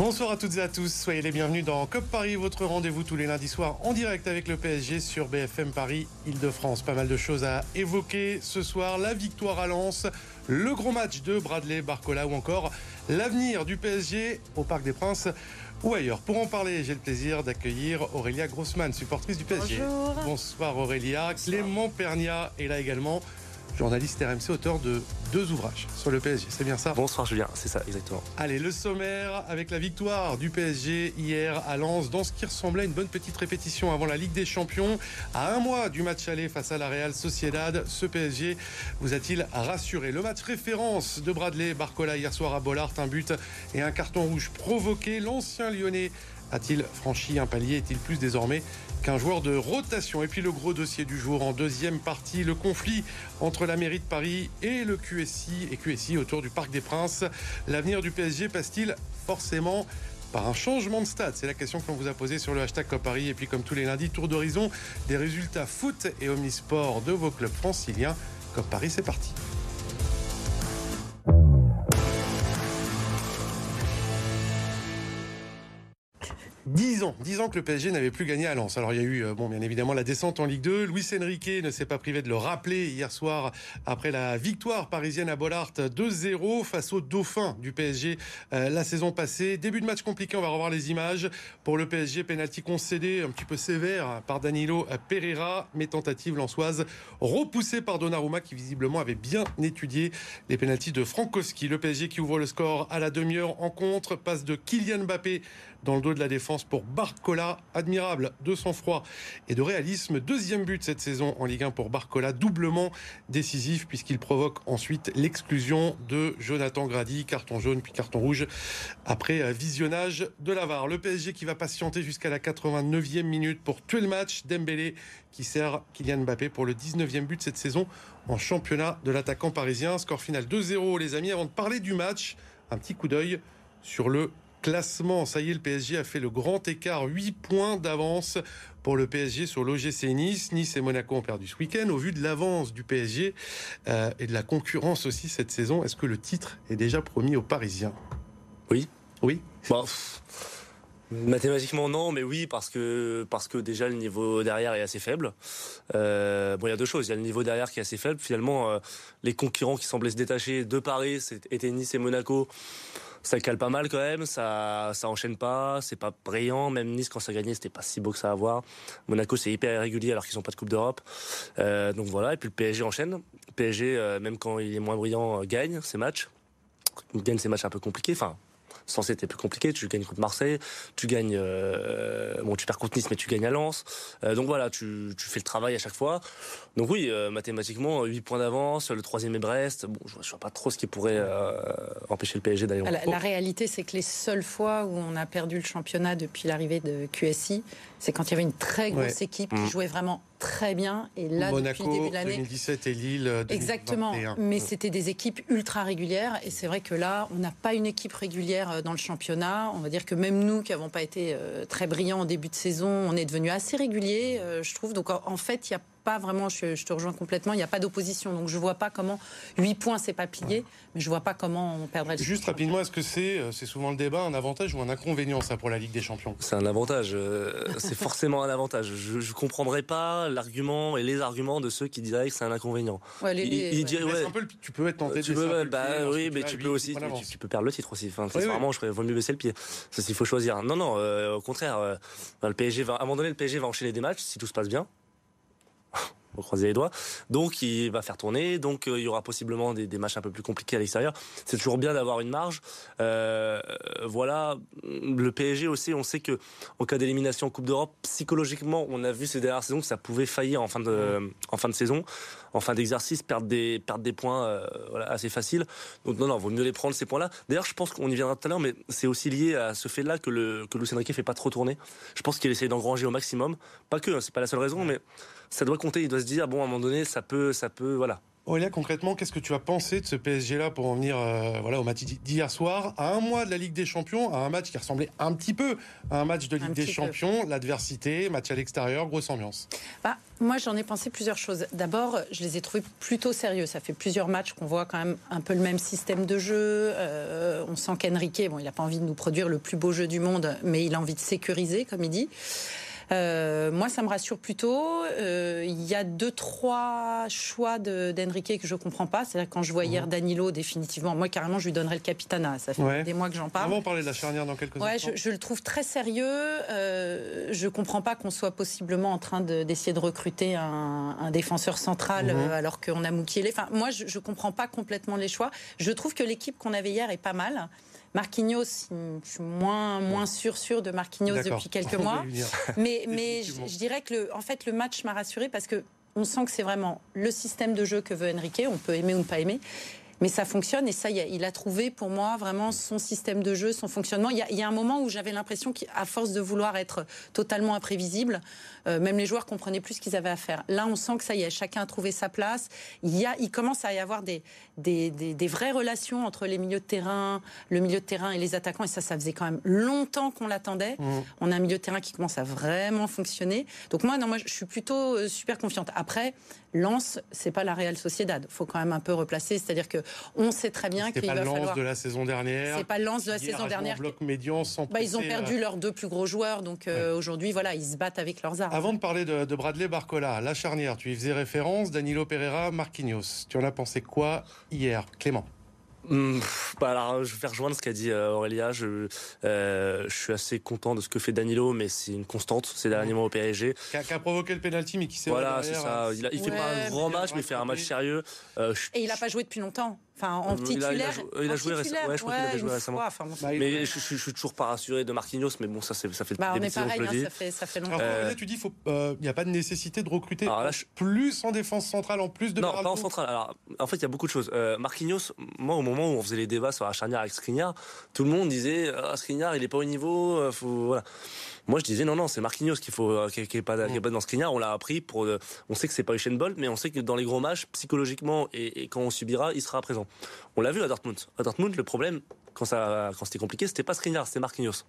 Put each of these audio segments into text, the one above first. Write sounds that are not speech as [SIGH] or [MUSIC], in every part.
Bonsoir à toutes et à tous, soyez les bienvenus dans COP Paris, votre rendez-vous tous les lundis soirs en direct avec le PSG sur BFM Paris Île-de-France. Pas mal de choses à évoquer ce soir, la victoire à Lens, le gros match de Bradley Barcola ou encore l'avenir du PSG au Parc des Princes ou ailleurs. Pour en parler, j'ai le plaisir d'accueillir Aurélia Grossman, supportrice du PSG. Bonjour. Bonsoir Aurélia. Clément Pernia est là également journaliste RMC, auteur de deux ouvrages sur le PSG. C'est bien ça? Bonsoir Julien, c'est ça, exactement. Allez, le sommaire avec la victoire du PSG hier à Lens dans ce qui ressemblait à une bonne petite répétition avant la Ligue des Champions. À un mois du match aller face à la Real Sociedad, ce PSG vous a-t-il rassuré? Le match référence de Bradley Barcola hier soir à Bollard, un but et un carton rouge provoqué. L'ancien lyonnais a-t-il franchi un palier? Est-il plus désormais qu'un joueur de rotation Et puis le gros dossier du jour en deuxième partie, le conflit entre la mairie de Paris et le QSI et QSI autour du Parc des Princes. L'avenir du PSG passe-t-il forcément par un changement de stade? C'est la question que l'on vous a posée sur le hashtag Paris. Et puis comme tous les lundis, tour d'horizon des résultats foot et omnisport de vos clubs franciliens. COP Paris, c'est parti. 10 ans, 10 ans que le PSG n'avait plus gagné à Lens. Alors il y a eu, euh, bon, bien évidemment, la descente en Ligue 2. Luis Enrique ne s'est pas privé de le rappeler hier soir après la victoire parisienne à Bollard 2-0 face au dauphin du PSG euh, la saison passée. Début de match compliqué, on va revoir les images. Pour le PSG, penalty concédé un petit peu sévère par Danilo Pereira, mais tentative lançoise repoussée par Donnarumma qui visiblement avait bien étudié les pénalties de Frankowski. Le PSG qui ouvre le score à la demi-heure en contre, passe de Kylian Mbappé dans le dos de la défense pour Barcola. Admirable de sang-froid et de réalisme. Deuxième but cette saison en Ligue 1 pour Barcola, doublement décisif puisqu'il provoque ensuite l'exclusion de Jonathan Grady, carton jaune puis carton rouge après visionnage de la VAR. Le PSG qui va patienter jusqu'à la 89e minute pour tuer le match. Dembélé qui sert Kylian Mbappé pour le 19e but cette saison en championnat de l'attaquant parisien. Score final 2-0 les amis. Avant de parler du match, un petit coup d'œil sur le classement. Ça y est, le PSG a fait le grand écart, 8 points d'avance pour le PSG sur l'OGC Nice. Nice et Monaco ont perdu ce week-end. Au vu de l'avance du PSG euh, et de la concurrence aussi cette saison, est-ce que le titre est déjà promis aux Parisiens? Oui. Oui Mathématiquement non, mais oui parce que parce que déjà le niveau derrière est assez faible. Euh, bon, il y a deux choses. Il y a le niveau derrière qui est assez faible. Finalement, euh, les concurrents qui semblaient se détacher de Paris, c'était Nice et Monaco ça cale pas mal quand même, ça ça enchaîne pas, c'est pas brillant. Même Nice quand ça gagnait, c'était pas si beau que ça à voir. Monaco c'est hyper irrégulier alors qu'ils ont pas de Coupe d'Europe. Euh, donc voilà, et puis le PSG enchaîne. Le PSG euh, même quand il est moins brillant euh, gagne ses matchs. Il gagne ses matchs un peu compliqués, enfin censé être plus compliqué. Tu gagnes contre Marseille, tu gagnes, euh, bon, tu perds contre Nice, mais tu gagnes à Lens. Euh, donc voilà, tu, tu, fais le travail à chaque fois. Donc oui, euh, mathématiquement, 8 points d'avance. Le troisième est Brest. Bon, je, ne vois pas trop ce qui pourrait empêcher le PSG d'aller. La, la réalité, c'est que les seules fois où on a perdu le championnat depuis l'arrivée de QSI, c'est quand il y avait une très grosse ouais. équipe qui mmh. jouait vraiment très bien. Et là, Monaco, depuis le début de l'année. 2017 et Lille. 2021. Exactement. Mais c'était des équipes ultra régulières. Et c'est vrai que là, on n'a pas une équipe régulière dans le championnat. On va dire que même nous, qui n'avons pas été très brillants en début de saison, on est devenu assez réguliers, je trouve. Donc en fait, il y a pas vraiment, je, je, te rejoins complètement, il n'y a pas d'opposition. Donc je ne vois pas comment 8 points, c'est pas plié, mais je ne vois pas comment on perdrait le Juste rapidement, est-ce que c'est, c'est souvent le débat, un avantage ou un inconvénient, ça, pour la Ligue des Champions? C'est un avantage. [LAUGHS] c'est forcément un avantage. Je ne comprendrais pas l'argument et les arguments de ceux qui diraient que c'est un inconvénient. Ouais, les, ils diraient, ouais, peu, tu peux être tenté tu de peux, bah, Oui, mais tu peux aussi, tu, tu, peux perdre le titre aussi. Enfin, oui, vraiment, oui. je vaut mieux baisser le pied. Ça, s'il faut choisir. Non, non, euh, au contraire, euh, le PSG va, à un moment donné, le PSG va enchaîner des matchs si tout se passe bien croiser les doigts. Donc il va faire tourner, donc euh, il y aura possiblement des, des, matchs un peu plus compliqués à l'extérieur. C'est toujours bien d'avoir une marge. Euh, voilà, le PSG aussi, on sait que en cas d'élimination en Coupe d'Europe, psychologiquement, on a vu ces dernières saisons que ça pouvait faillir en fin de, en fin de saison, en fin d'exercice, perdre des, perdre des points euh, voilà, assez faciles. Donc non, non, vaut mieux les prendre ces points-là. D'ailleurs, je pense qu'on y viendra tout à l'heure, mais c'est aussi lié à ce fait-là que le que Lucien Riquet fait pas trop tourner. Je pense qu'il essaie d'engranger au maximum. Pas que, hein, c'est pas la seule raison, mais ça doit compter. Il doit se dire bon, à un moment donné, ça peut, ça peut, voilà. Aurélia, concrètement, qu'est-ce que tu as pensé de ce PSG-là pour en venir euh, voilà, au match d'hier soir, à un mois de la Ligue des Champions, à un match qui ressemblait un petit peu à un match de Ligue des Champions, l'adversité, match à l'extérieur, grosse ambiance bah, Moi, j'en ai pensé plusieurs choses. D'abord, je les ai trouvés plutôt sérieux. Ça fait plusieurs matchs qu'on voit quand même un peu le même système de jeu. Euh, on sent qu'Enrique, bon, il n'a pas envie de nous produire le plus beau jeu du monde, mais il a envie de sécuriser, comme il dit. Euh, moi, ça me rassure plutôt. Euh, il y a deux, trois choix d'Enrique que je comprends pas. C'est-à-dire quand je vois hier mhm. Danilo, définitivement, moi carrément, je lui donnerais le capitana. Ça fait des mois que j'en parle. On va parler de la charnière dans quelques ouais, Je, je, le trouve très sérieux. Euh, je comprends pas qu'on soit possiblement en train d'essayer de, recruter un, un défenseur central mhm. euh, alors qu'on a Moukielé. Enfin, moi, je, je comprends pas complètement les choix. Je trouve que l'équipe qu'on avait hier est pas mal. Marquinhos, je suis moins, moins sûr, sûr de Marquinhos depuis quelques mois. [LAUGHS] mais mais je, dirais que le, en fait, le match m'a rassuré parce que on sent que c'est vraiment le système de jeu que veut Enrique. On peut aimer ou ne pas aimer mais ça fonctionne et ça, il a trouvé pour moi vraiment son système de jeu, son fonctionnement. Il y a, un moment où j'avais l'impression qu'à force de vouloir être totalement imprévisible, euh, même les joueurs comprenaient plus ce qu'ils avaient à faire. Là, on sent que ça y est, chacun a trouvé sa place. Il, y a, il commence à y avoir des, des, des, vraies relations entre les milieux de terrain, le milieu de terrain et les attaquants. Et ça, ça faisait quand même longtemps qu'on l'attendait. Mmh. On a un milieu de terrain qui commence à vraiment fonctionner. Donc moi, non, moi, je suis plutôt euh, super confiante. Après, Lens, c'est pas la Real Sociedad. Faut quand même un peu replacer. C'est-à-dire que on sait très bien qu'il va falloir. C'est pas Lens de la saison dernière. C'est pas de la saison dernière. Bloc médian sans bah, ils ont perdu leurs deux plus gros joueurs, donc euh, aujourd'hui, voilà, ils se battent avec leurs armes. Avant de parler de, Bradley Barcola, la charnière, tu y faisais référence, Danilo Pereira, Marquinhos. Tu en as pensé quoi hier, Clément? Mmh, bah alors, je vais rejoindre ce qu'a dit euh, Aurélia. Je, euh, je suis assez content de ce que fait Danilo, mais c'est une constante ces derniers mois au PSG. Qui a, provoqué le penalty, mais qui s'est voilà, c'est ça. Il, a, il fait pas un grand match, mais il fait un match sérieux. Euh, Et il n'a pas joué depuis longtemps. Enfin, en titulaire. Il a, joué récemment. Ouais, je crois qu'il avait joué récemment. mais je, je, suis toujours pas rassuré de Marquinhos, mais bon, ça, ça fait bah, on est pareil, hein, ça, fait, ça fait longtemps. Alors, là, tu dis qu'il n'y a pas de nécessité de recruter plus en défense centrale, en plus de. Non, pas en centrale. Alors, en fait, il y a beaucoup de choses. Marquinhos, moi, au moment où on faisait les débats sur la charnière avec Skriniar, tout le monde disait ah, Skriniar, il est pas au niveau. Euh, faut, voilà. Moi, je disais non, non, c'est Marquinhos qu'il faut, euh, qui, est pas, dans Skriniar. On l'a appris pour. Euh, on sait que c'est pas Usain Bolt, mais on sait que dans les gros matchs, psychologiquement et, quand on subira, il sera présent. On l'a vu à Dortmund. À Dortmund, le problème quand ça, quand c'était compliqué, c'était pas Skriniar, c'était Marquinhos.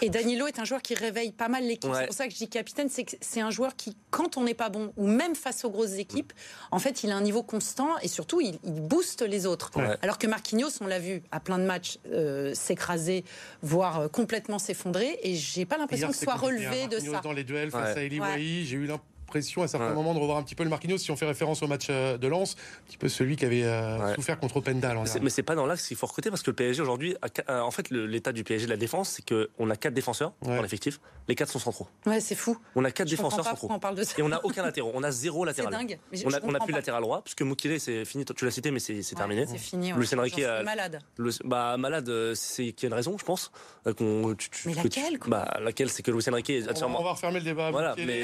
Et Danilo est un joueur qui réveille pas mal l'équipe. C'est pour ça que je dis capitaine, c'est que c'est un joueur qui, quand on n'est pas bon, ou même face aux grosses équipes, en fait, il a un niveau constant et surtout, il, booste les autres. Alors que Marquinhos, on l'a vu à plein de matchs euh, s'écraser, voire euh, complètement s'effondrer, et j'ai pas l'impression qu'il soit relevé de ça. Dans les duels face à Eli j'ai eu l'impression pression à certains moments de revoir un petit peu le Marquinhos si on fait référence au match euh, de Lens, un petit peu celui qui avait euh, souffert contre Openda. Mais c'est pas dans l'axe qu'il faut recruter parce que le PSG aujourd'hui, euh, en fait, l'état du PSG de la défense, c'est qu'on a quatre défenseurs dans l'effectif, les quatre sont centraux. Ouais, c'est fou. On a quatre défenseurs centraux. On parle de ça. Et on n'a aucun latéraux, on a zéro latéral. dingue. on a, plus de latéral droit puisque Moukile c'est fini. Tu l'as cité, mais c'est terminé. C'est fini. Le Enrique malade. bah malade, c'est qu'il y a une raison, je pense. mais laquelle Bah laquelle, c'est que Luis Enrique. On va refermer le débat. Voilà, mais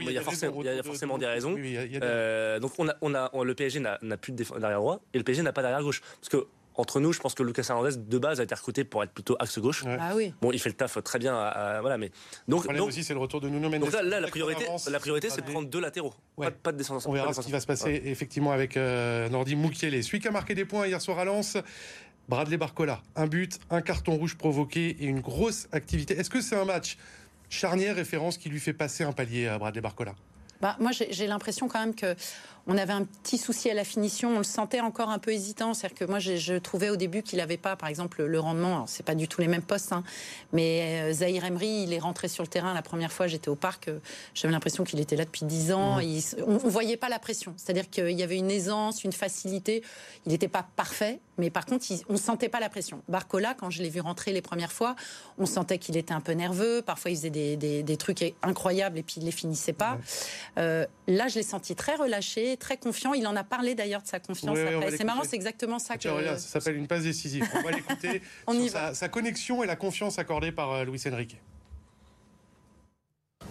il y a forcément des raisons. donc on a, on a, le PSG n'a plus de derrière droit et le PSG n'a pas derrière gauche. Parce que entre nous, je pense que Lucas Hernandez de base a été recruté pour être plutôt axe gauche. Ah oui. Bon, il fait le taf très bien, voilà, mais donc, donc aussi c'est le retour de Nuno Mendes. Donc là, là la priorité, la priorité, c'est de prendre deux latéraux, pas, de descendance. On verra ce qui va se passer effectivement avec euh, Nordi Moukielé. Celui qui a marqué des points hier soir à Lens. Bradley Barcola, un but, un carton rouge provoqué et une grosse activité. Est-ce que c'est un match charnière référence qui lui fait passer un palier à Bradley Barcola. Bah, moi, j'ai l'impression quand même que on avait un petit souci à la finition. On le sentait encore un peu hésitant. C'est-à-dire que moi, je trouvais au début qu'il n'avait pas, par exemple, le rendement. C'est pas du tout les mêmes postes, hein, mais euh, Zahir Emery, il est rentré sur le terrain la première fois. J'étais au parc. Euh, j'avais l'impression qu'il était là depuis dix ans. Mmh. on, ne voyait pas la pression. C'est-à-dire qu'il y avait une aisance, une facilité. Il n'était pas parfait, mais par contre, on sentait pas la pression. Barcola, quand je l'ai vu rentrer les premières fois, on sentait qu'il était un peu nerveux. Parfois, il faisait des, trucs incroyables et puis il les finissait pas. Euh, là, je l'ai senti très relâché, très confiant. Il en a parlé d'ailleurs de sa confiance C'est marrant, c'est exactement ça que. ça s'appelle une passe décisive. On va l'écouter. [LAUGHS] sa, sa, connexion et la confiance accordée par euh, Luis Enrique.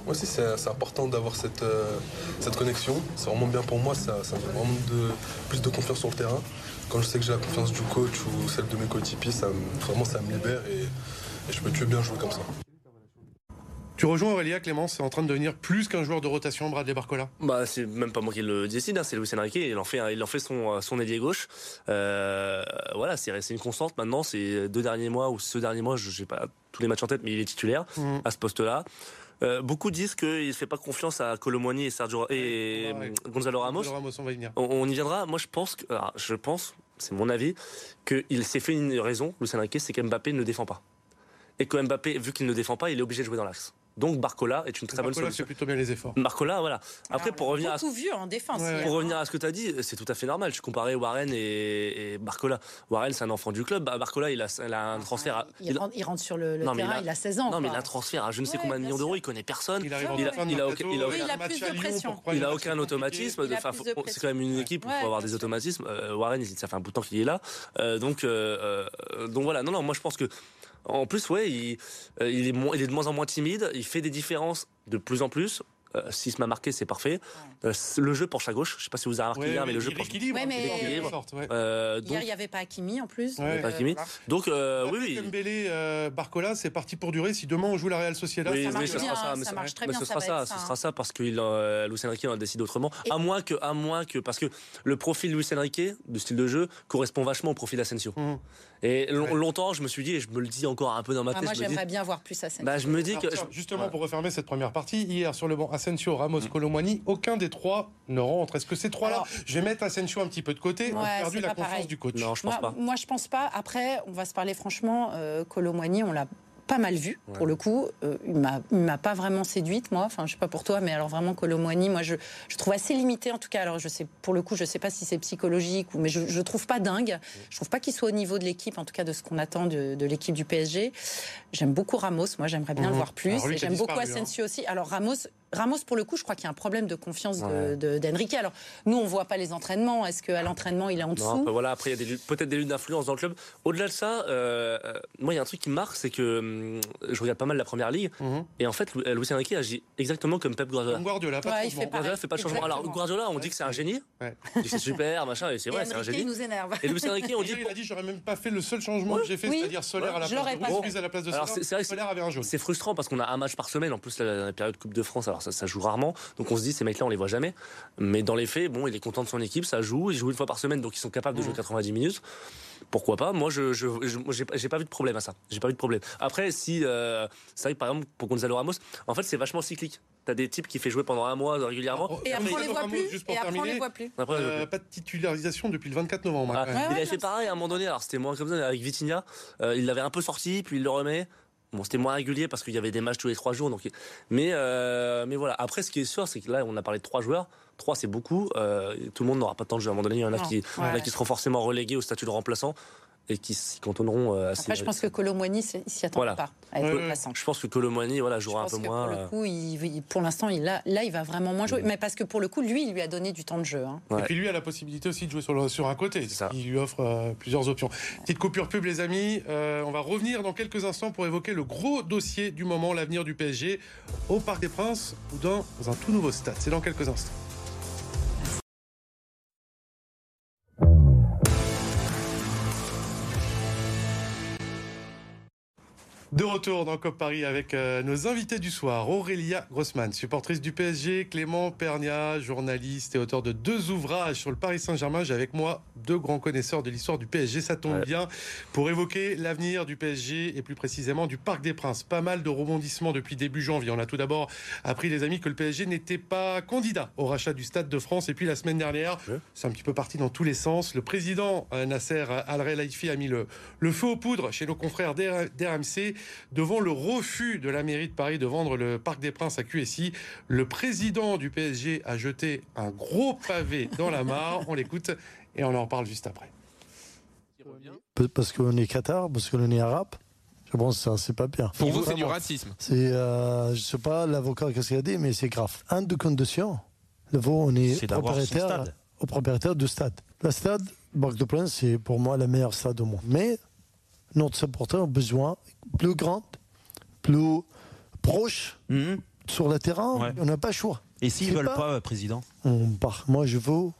Moi aussi, c'est important d'avoir cette, euh, cette connexion. C'est vraiment bien pour moi. Ça, ça me donne vraiment de, plus de confiance sur le terrain. Quand je sais que j'ai la confiance du coach ou celle de mes coéquipiers, ça, vraiment, ça me libère et, et je peux que bien jouer comme ça. Tu rejoins Aurélia Clémence, c'est en train de devenir plus qu'un joueur de rotation, Bradley Barcola? Bah, c'est même pas moi qui le décide, hein, c'est Luis Enrique. Il en fait, il en fait son, son ailier gauche. Euh, voilà, c'est une constante maintenant. C'est deux derniers mois ou ce dernier mois, je n'ai pas tous les matchs en tête, mais il est titulaire mmh. à ce poste-là. Euh, beaucoup disent qu'il ne fait pas confiance à Colomoni et Sergio et Gonzalo Ramos. on, va y venir. On, y viendra. Moi, je pense que, je pense, c'est mon avis, qu'il s'est fait une raison, Luis Enrique, c'est qu'Mbappé ne défend pas. Et que Mbappé, vu qu'il ne défend pas, il est obligé de jouer dans l'axe. Donc Barcola est une très bonne solution. c'est plutôt bien les efforts. Barcola, voilà. Après, pour revenir à ce... vieux en défense. Pour revenir à ce que tu as dit, c'est tout à fait normal. Je comparais Warren et, Barcola. Warren, c'est un enfant du club. Barcola, il a, un transfert. À... Il, rentre, sur le, terrain, il a, 16 ans. Non, mais il a un transfert à je ne sais combien de millions d'euros. Il connaît personne. Il, a, aucun, automatisme. c'est quand même une équipe où il faut avoir des automatismes. Euh, Warren, ça fait un bout de temps qu'il est là. Euh, donc, euh, donc voilà. Non, non, moi je pense que en plus, ouais, il, euh, il, est il est de moins en moins timide, il fait des différences de plus en plus. Euh, si m'a marqué, c'est parfait. Euh, le jeu penche à gauche. Je sais pas si vous avez remarqué hier, mais le jeu penche. Ouais, mais euh, hier, il n'y avait pas Hakimi en plus. Il avait pas Hakimi. Donc, oui, oui. Dembélé, Barcola, c'est parti pour durer. Si demain on joue la Real Sociedad, ça, marche bien, ça, ça marche très bien. Ce sera ça, ce sera ça parce que Luis Enrique en a décidé autrement. À moins que, à moins que, parce que le profil Luis Enrique, de style de jeu, correspond vachement au profil d'Asensio. Mmh. Et longtemps, je me suis dit, et je me le dis encore un peu dans ma ah, tête. Moi, j'aimerais bien voir plus Asensio. Bah, je me dis que justement pour refermer cette première partie, hier sur le banc, Asensio, Ramos, mmh. Colomani, aucun des trois ne rentre. Est-ce que ces trois-là, je vais mettre Asensio un petit peu de côté, ont perdu la confiance du coach Non, je pense pas. Moi, je pense pas. Après, on va se parler franchement. Euh, Colomani, on l'a pas mal vu pour le coup. Euh, il m'a pas vraiment séduite moi. Enfin, je sais pas pour toi, mais alors vraiment Colomboigny, moi je, je trouve assez limité en tout cas. Alors je sais pour le coup, je sais pas si c'est psychologique ou mais je, je trouve pas dingue. Je trouve pas qu'il soit au niveau de l'équipe, en tout cas de ce qu'on attend de, de l'équipe du PSG. J'aime beaucoup Ramos. Moi, j'aimerais bien le mhm. voir plus. J'aime beaucoup hein. Asensio aussi. Alors Ramos, Ramos, pour le coup, je crois qu'il y a un problème de confiance d'Enrique. Alors, nous, on voit pas les entraînements. Est-ce qu'à l'entraînement, il est en dessous non, Voilà, après, il y a peut-être des luttes d'influence dans le club. Au-delà de ça, euh, euh, moi, il y a un truc qui me marque, c'est que hum, je regarde pas mal la première ligue. Mhm. Et en fait, Luis Enrique agit exactement comme Pep Guardiola. Guardiola, pas il fait Guardiola fait pas de changement. Alors, Guardiola, on dit que c'est un génie. C'est super, machin, et c'est vrai, c'est un génie. Il nous énerve. Et Luis Enrique, on dit. Il a dit, j'aurais même pas fait le seul changement que j'ai fait, c'est-à-dire Solaire à la place de Solaire. C'est frustrant parce qu'on a un match par semaine. En plus, la période Coupe de France, alors ça joue rarement. Donc on se dit, ces mecs-là, on les voit jamais. Mais dans les faits, bon, il est content de son équipe, ça joue, il joue une fois par semaine, donc ils sont capables de jouer 90 mmh. minutes. Pourquoi pas? Moi, je j'ai pas vu de problème à ça. J'ai pas vu de problème. Après, si euh, c'est vrai que par exemple pour Gonzalo Ramos, en fait, c'est vachement cyclique. T'as des types qui fait jouer pendant un mois régulièrement. Et après, on les voit plus. Juste pour et après, on les voit plus. Euh, pas de titularisation depuis le 24 novembre. Ah, il avait fait pareil à un moment donné. Alors c'était moins comme ça avec Vitinha. Euh, il l'avait un peu sorti, puis il le remet. Bon, c'était moins régulier parce qu'il y avait des matchs tous les trois jours. Donc, mais, euh, mais voilà. Après, ce qui est sûr, c'est que là, on a parlé de trois joueurs. Trois, c'est beaucoup. Euh, tout le monde n'aura pas temps de jeu. À un moment donné, il y en a, qui, il y en a qui seront forcément relégués au statut de remplaçant et qui s'y cantonneront euh, assez. Après, je pense que Colomboigny s'y attend pas à être Je pense que Colomboigny voilà, jouera un peu moins. Pour, le coup, il, pour l'instant, il là, il va vraiment moins jouer. Mais parce que pour le coup, lui, il lui a donné du temps de jeu. Hein. Et puis lui a la possibilité aussi de jouer sur, sur un côté. Ça. Il lui offre euh, plusieurs options. Petite coupure pub, les amis. Euh, on va revenir dans quelques instants pour évoquer le gros dossier du moment, l'avenir du PSG au Parc des Princes ou dans un tout nouveau stade. C'est dans quelques instants. De retour dans COP Paris avec euh, nos invités du soir. Aurélia Grossman, supportrice du PSG, Clément Pernia, journaliste et auteur de deux ouvrages sur le Paris Saint-Germain. J'ai avec moi deux grands connaisseurs de l'histoire du PSG. Ça tombe bien pour évoquer l'avenir du PSG et plus précisément du Parc des Princes. Pas mal de rebondissements depuis début janvier. On a tout d'abord appris, les amis, que le PSG n'était pas candidat au rachat du Stade de France. Et puis la semaine dernière, c'est un petit peu parti dans tous les sens. Le président euh, Nasser Al-Relaifi a mis le, le feu aux poudres chez nos confrères d'RMC devant le refus de la mairie de Paris de vendre le Parc des Princes à QSI. Le président du PSG a jeté un gros pavé dans la mare. On l'écoute et on en parle juste après. Parce qu'on est Qatar, parce qu'on est arabe. Je pense que ça, c'est pas bien. Pour vous, c'est du racisme C'est, euh, je sais pas l'avocat qu'est-ce qu'il a dit, mais c'est grave. Un de conditions, le on est, propriétaire, au propriétaire du stade. Le stade, Parc de Princes, c'est pour moi le meilleur stade au monde. Mais notre supporter a besoin plus grande, plus proche mhm. sur le terrain. On n'a pas le choix. Et s'ils ne veulent pas, euh, président on part. Moi, je veux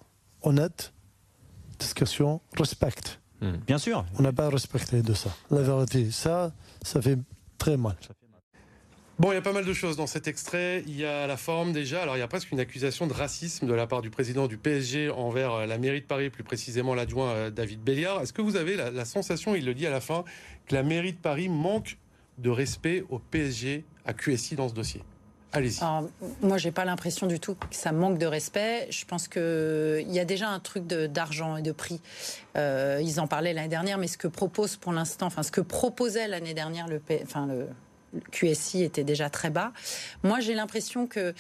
honnête, discussion, respect. Mhm. Bien sûr. On n'a pas respecté de ça. La vérité, ça, ça fait très mal. Bon, il y a pas mal de choses dans cet extrait. Il y a la forme déjà. Alors, il y a presque une accusation de racisme de la part du président du PSG envers euh, la mairie de Paris, plus précisément l'adjoint euh, David Béliard. Est-ce que vous avez la, sensation, il le dit à la fin, que la mairie de Paris manque de respect au PSG, à QSI dans ce dossier? Allez-y. Moi, j'ai pas l'impression du tout que ça manque de respect. Je pense qu'il y a déjà un truc d'argent et de prix. Euh, ils en parlaient l'année dernière, mais ce que propose pour l'instant, enfin, ce que proposait l'année dernière le, enfin, le, QSI était déjà très bas. Moi, j'ai l'impression que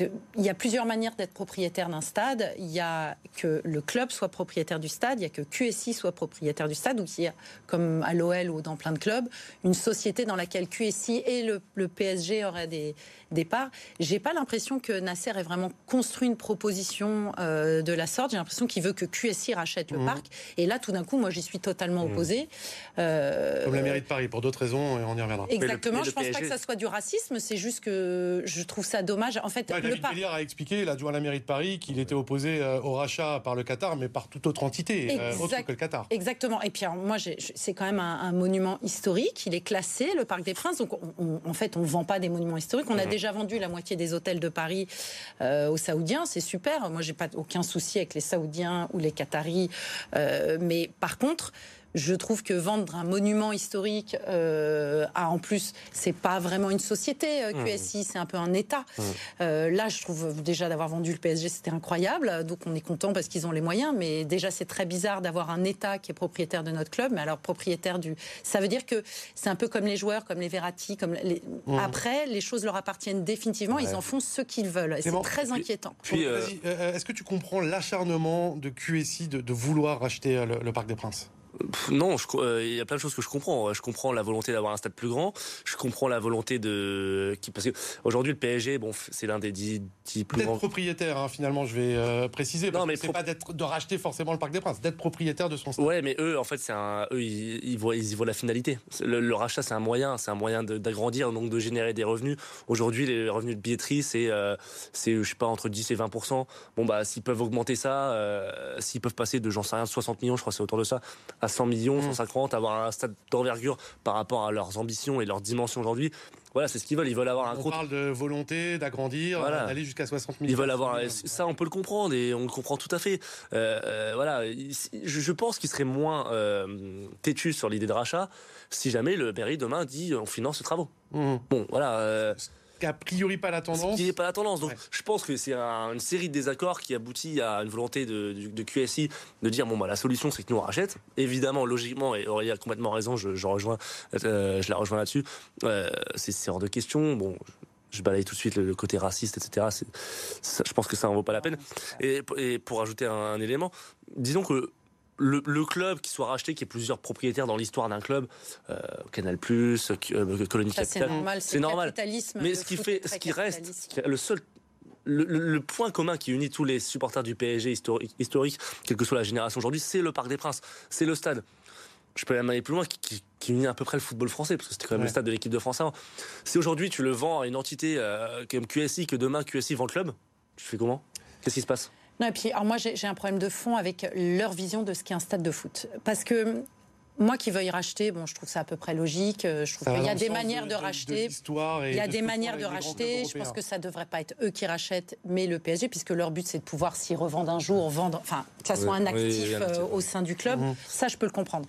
il y a plusieurs manières d'être propriétaire d'un stade. Il y a que le club soit propriétaire du stade, il y a que QSI soit propriétaire du stade, ou qu'il y a, comme à l'OL ou dans plein de clubs, une société dans laquelle QSI et le, le PSG auraient des, départ. J'ai pas l'impression que Nasser ait vraiment construit une proposition euh, de la sorte. J'ai l'impression qu'il veut que QSI rachète le mmh. parc. Et là, tout d'un coup, moi, j'y suis totalement mmh. opposé. Euh, Comme la mairie de Paris, pour d'autres raisons, et on y reviendra. Exactement. je ne pense pas que ça soit du racisme. C'est juste que je trouve ça dommage. En fait, ouais, David par... a expliqué, l'adjoint à la mairie de Paris, qu'il était opposé euh, au rachat par le Qatar, mais par toute autre entité, autre que le Qatar. Exactement. Et puis, moi, c'est quand même un, monument historique. Il est classé, le Parc des Princes. Donc, en fait, on ne vend pas des monuments historiques. On a mmh déjà vendu la moitié des hôtels de Paris euh, aux Saoudiens, c'est super. Moi, j'ai pas aucun souci avec les Saoudiens ou les Qataris, euh, mais par contre, je trouve que vendre un monument historique euh, à, en plus, c'est pas vraiment une société euh, mmh. QSI, c'est un peu un État. Mmh. Euh, là, je trouve déjà d'avoir vendu le PSG, c'était incroyable. Donc on est content parce qu'ils ont les moyens, mais déjà c'est très bizarre d'avoir un État qui est propriétaire de notre club, mais alors propriétaire du. Ça veut dire que c'est un peu comme les joueurs, comme les Verratti, comme les... Mmh. après les choses leur appartiennent définitivement, ils en font ce qu'ils veulent. C'est très inquiétant. Puis, Est-ce que tu comprends l'acharnement de QSI de, vouloir racheter le Parc des Princes? Non, euh, il y a plein de choses que je comprends. Je comprends la volonté d'avoir un stade plus grand. Je comprends la volonté de qui parce que aujourd'hui le PSG, bon, c'est l'un des dix, plus grands. propriétaire, hein, finalement, je vais euh, préciser. non, mais c'est pas d'être de racheter forcément le Parc des Princes, d'être propriétaire de son stade. Ouais, mais eux, en fait, c'est un, eux, ils, voient, ils y voient la finalité. Le, rachat, c'est un moyen, c'est un moyen d'agrandir, donc de générer des revenus. Aujourd'hui, les revenus de billetterie, c'est, euh, c'est, je sais pas, entre 10 et 20% Bon bah, s'ils peuvent augmenter ça, s'ils peuvent passer de, j'en sais rien, 60 millions, je crois, c'est autour de ça, à 100 millions, 150, mmh. avoir un stade d'envergure par rapport à leurs ambitions et leurs dimensions aujourd'hui. Voilà, c'est ce qu'ils veulent. Ils veulent avoir un. On parle de volonté d'agrandir, d'aller jusqu'à 60 millions. Ils veulent avoir ça, on peut le comprendre et on le comprend tout à fait. Euh, euh, voilà, je, pense qu'ils seraient moins euh, têtus sur l'idée de rachat si jamais le mairie demain dit on finance ce travaux. Mmh. Bon, voilà a priori pas la tendance. Qui n'est pas la tendance. Donc je pense que c'est une série de désaccords qui aboutit à une volonté de, QSI de dire bon bah la solution c'est que nous on rachète. Évidemment, logiquement, et Aurélie a complètement raison, je, rejoins, euh, je la rejoins là-dessus. Euh, c'est hors de question. Bon, je balaye tout de suite le, côté raciste, etc. je pense que ça en vaut pas la peine. Et, pour ajouter un élément, disons que le, club qui soit racheté, qui ait plusieurs propriétaires dans l'histoire d'un club, euh, Canal+, euh, Colonie Capital, c'est normal. Mais ce qui fait, ce qui reste, le seul le, point commun qui unit tous les supporters du PSG historique, historique quelle que soit la génération aujourd'hui, c'est le Parc des Princes, c'est le stade. Je peux même aller plus loin, qui, unit à peu près le football français, parce que c'était quand même le stade de l'équipe de France avant. Si aujourd'hui tu le vends à une entité euh, comme QSI, que demain QSI vend le club, tu fais comment? Qu'est-ce qui se passe? Non, et puis, alors moi, j'ai un problème de fond avec leur vision de ce qu'est un stade de foot. Parce que moi qui veuille racheter, bon, je trouve ça à peu près logique. Euh, je trouve qu'il y a des manières de, racheter. il y a des manières de racheter. Je pense que ça ne devrait pas être eux qui rachètent, mais le PSG, puisque leur but c'est de pouvoir s'y revendre un jour, vendre, enfin, que ça soit un actif euh, au sein du club. Mhm. Ça, je peux le comprendre.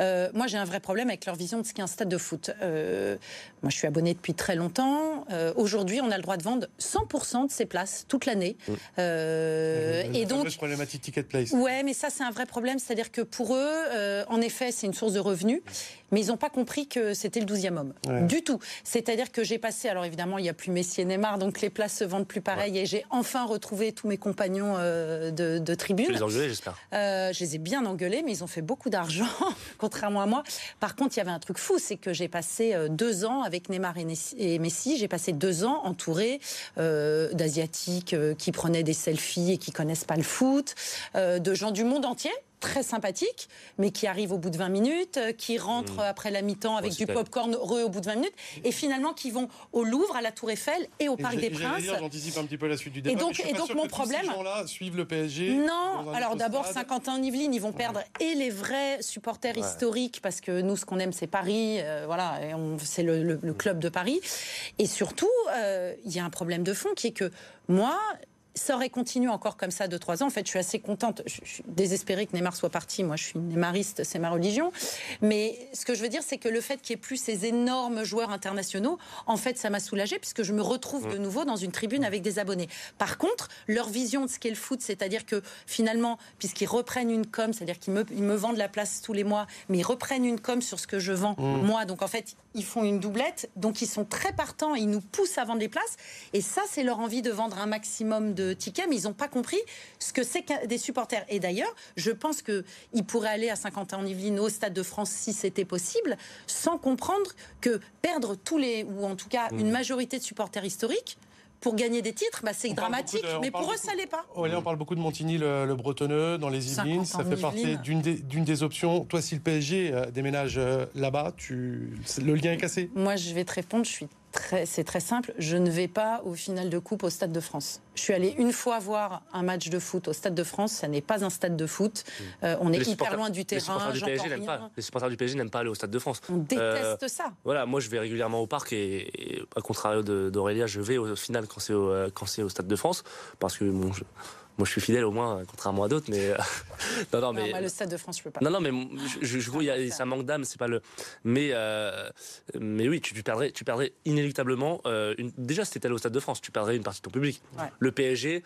Euh, moi, j'ai un vrai problème avec leur vision de ce qu'est un stade de foot. moi, je suis abonné depuis très longtemps. Aujourd'hui, on a le droit de vendre 100% de ses places toute l'année. Et donc, problématique ticket place. Ouais, mais ça, c'est un vrai problème. C'est-à-dire que pour eux, en effet, c'est une source de revenus, mais ils n'ont pas compris que c'était le 12e homme. Du tout. C'est-à-dire que j'ai passé, alors évidemment, il n'y a plus Messi et Neymar, donc les places se vendent plus pareil, et j'ai enfin retrouvé tous mes compagnons euh, de, tribune. Tu les as j'espère euh, Je les ai bien engueulés, mais ils ont fait beaucoup d'argent, [LAUGHS] contrairement à moi. Par contre, il y avait un truc fou, c'est que j'ai passé euh, deux ans avec Neymar et Messi, j'ai passé deux ans entouré d'Asiatiques qui prenaient des selfies et qui connaissent pas le foot, de gens du monde entier très sympathiques, mais qui arrivent au bout de 20 minutes, qui rentrent mmh. après la mi-temps avec du pop-corn heureux au bout de 20 minutes, et finalement qui vont au Louvre, à la Tour Eiffel et au Parc des Princes. J'anticipe un petit peu la suite du débat. Et donc, et donc mon problème. Ces gens-là suivent le PSG. Non, alors d'abord Saint-Quentin-Yvelines, ils vont perdre et les vrais supporters historiques, parce que nous, ce qu'on aime, c'est Paris, euh, voilà, c'est le, club de Paris. Et surtout, euh, il y a un problème de fond qui est que moi, ça aurait continué encore comme ça de trois ans. En fait, je suis assez contente. Je, suis désespérée que Neymar soit parti. Moi, je suis neymariste, c'est ma religion. Mais ce que je veux dire, c'est que le fait qu'il n'y ait plus ces énormes joueurs internationaux, en fait, ça m'a soulagée puisque je me retrouve de mm. nouveau dans une tribune avec des abonnés. Par contre, leur vision de ce qu'est le foot, c'est-à-dire que finalement, puisqu'ils reprennent une com, c'est-à-dire qu'ils me, me, vendent la place tous les mois, mais ils reprennent une com sur ce que je vends mm. moi. Donc en fait, ils font une doublette. Donc ils sont très partants. Ils nous poussent à vendre des places. Et ça, c'est leur envie de vendre un maximum de tickets, mais ils n'ont pas compris ce que c'est que des supporters. Et d'ailleurs, je pense qu'ils pourraient aller à Saint-Quentin-en-Yvelines au Stade de France si c'était possible, sans comprendre que perdre tous les, ou en tout cas une majorité de supporters historiques, pour gagner des titres, bah, c'est dramatique. mais pour eux, ça l'est pas. on parle beaucoup de Montigny, le, Bretonneux, dans les Yvelines. Ça fait partie d'une des, des, options. Toi, si le PSG euh, déménage euh, là-bas, tu... le lien est cassé? Moi, je vais te répondre. Je suis c'est très simple. Je ne vais pas au final de coupe au Stade de France. Je suis allée une fois voir un match de foot au Stade de France. Ça n'est pas un stade de foot. Hmm. Euh, on est hyper loin du terrain. Les supporters du PSG n'aiment pas. Les supporters du PSG n'aiment pas aller au Stade de France. On déteste euh, ça. Voilà, moi je vais régulièrement au parc et, à contrario d'Aurélia, je vais au final quand c'est au, euh, au, Stade de France parce que bon, moi, je suis fidèle au moins, contrairement à d'autres, mais [LAUGHS] non, non, mais le Stade de France, je peux pas. Non, non, mais je, je, il y a, ça manque d'âme, c'est pas le. Mais, euh, mais oui, tu, tu, perdrais, tu perdrais inéluctablement. Euh, une... Déjà, si allé au Stade de France, tu perdrais une partie de ton public. Le PSG,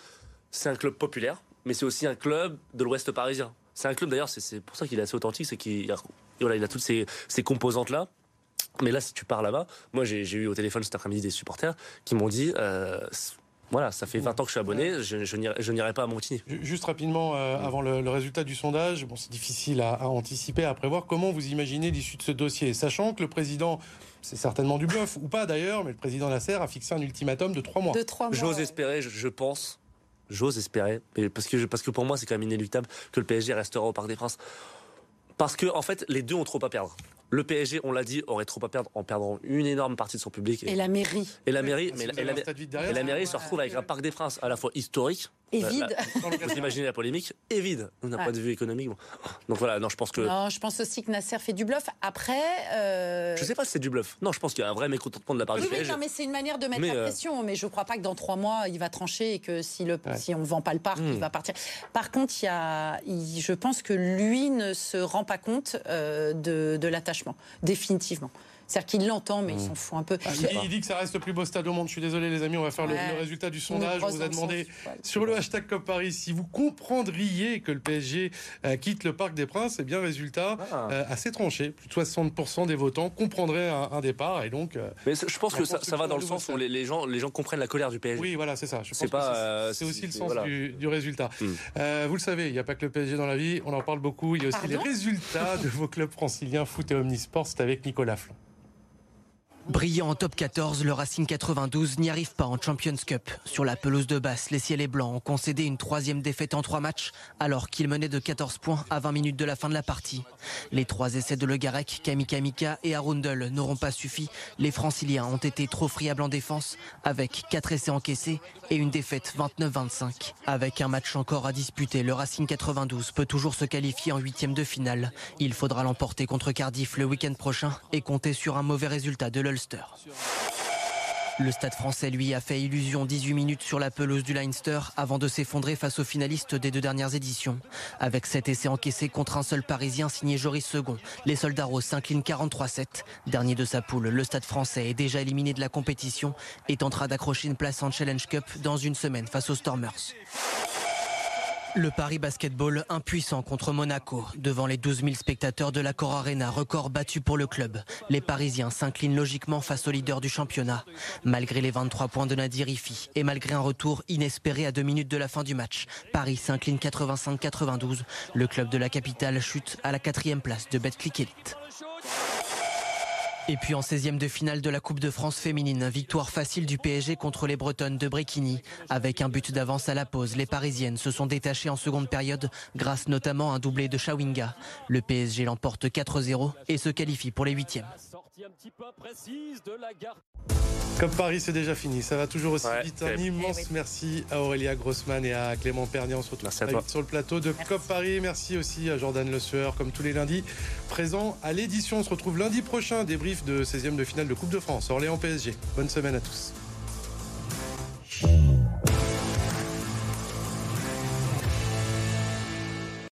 c'est un club populaire, mais c'est aussi un club de l'Ouest parisien. C'est un club d'ailleurs, c'est pour ça qu'il est assez authentique, c'est qu'il voilà, il a toutes ces, ces composantes là. Mais là, si tu pars là-bas, moi j'ai eu au téléphone cet après-midi des supporters qui m'ont dit euh, voilà, ça fait 20 ans que je suis abonné, je, je n'irai pas à Montigny. Juste rapidement, euh, avant le, résultat du sondage, bon, c'est difficile à, anticiper, à prévoir. Comment vous imaginez l'issue de ce dossier? Sachant que le président, c'est certainement du bluff, ou pas d'ailleurs, mais le président Nasser a fixé un ultimatum de trois mois. De trois mois. J'ose espérer, je, pense, j'ose espérer, parce que, parce que pour moi, c'est quand même inéluctable que le PSG restera au Parc des Princes. Parce que, en fait, les deux ont trop à perdre. Le PSG, on l'a dit, aurait trop à perdre en perdant une énorme partie de son public. Et, la mairie. Et la mairie, mais la, mairie se retrouve avec un Parc des Princes à la fois historique. Et vide. vous imaginez la polémique Et vide, d'un point de vue économique. Donc voilà, non, je pense que. Non, je pense aussi que Nasser fait du bluff. Après. Euh... Je sais pas si c'est du bluff. Non, je pense qu'il y a un vrai mécontentement de la part du PSG. non, mais c'est une manière de mettre la euh, pression. Mais je crois pas que dans trois mois, il va trancher et que si, le, si on ne vend pas le parc, il hmm. va partir. Par contre, il y a, je pense que lui ne se rend pas compte euh, de, de l'attachement, définitivement c'est-à-dire qu'il l'entend, mais il mmh. s'en fout un peu. Ah, il, dit que ça reste le plus beau stade au monde. Je suis désolé, les amis, on va faire le, résultat du sondage. On vous a demandé sur le hashtag COP Paris si vous comprendriez que le PSG euh, quitte le Parc des Princes. Eh bien, résultat ah. euh, assez tranché. Plus de 60% des votants comprendraient un, départ. Et donc, euh, mais je pense que ça, va dans le sens où les, gens, les gens comprennent la colère du PSG. Oui, voilà, c'est ça. C'est pas. C'est aussi le sens du, résultat. Mmh. vous le savez, il n'y a pas que le PSG dans la vie. On en parle beaucoup. Il y a aussi les résultats de vos clubs franciliens, foot et omnisport. C'est avec Nicolas Flan. Brillant en top 14, le Racing 92 n'y arrive pas en Champions Cup. Sur la pelouse de basse, les ciels et blancs ont concédé une troisième défaite en trois matchs, alors qu'ils menaient de 14 points à 20 minutes de la fin de la partie. Les trois essais de Le Garec, Kamika et Arundel n'auront pas suffi. Les franciliens ont été trop friables en défense, avec quatre essais encaissés et une défaite 29-25. Avec un match encore à disputer, le Racing 92 peut toujours se qualifier en huitième de finale. Il faudra l'emporter contre Cardiff le week-end prochain et compter sur un mauvais résultat de le Stade français, lui, a fait illusion 18 minutes sur la pelouse du Leinster avant de s'effondrer face aux finalistes des deux dernières éditions. Avec cet essai encaissé contre un seul Parisien signé Joris Second, les soldats roses s'inclinent 43-7. Dernier de sa poule, le Stade français est déjà éliminé de la compétition et tentera d'accrocher une place en Challenge Cup dans une semaine face aux Stormers. Le Paris Basketball impuissant contre Monaco. Devant les 12 000 spectateurs de la Cor Arena, record battu pour le club. Les Parisiens s'inclinent logiquement face au leader du championnat. Malgré les 23 points de Nadir Ifi et malgré un retour inespéré à deux minutes de la fin du match, Paris s'incline 85-92. Le club de la capitale chute à la quatrième place de Betclic Elite. Et puis en 16e de finale de la Coupe de France féminine, victoire facile du PSG contre les Bretonnes de Bréquigny. Avec un but d'avance à la pause, les Parisiennes se sont détachées en seconde période grâce notamment à un doublé de Chawinga. Le PSG l'emporte 4-0 et se qualifie pour les huitièmes. Comme Paris, c'est déjà fini. Ça va toujours aussi vite. Un immense eh merci à Aurélia Grossman et à Clément Pernier. sur le plateau de COP Paris. Merci aussi à Jordan Le Sueur, comme tous les lundis, présent à l'édition. On se retrouve lundi prochain, de 16e de finale de Coupe de France, Orléans PSG. Bonne semaine à tous.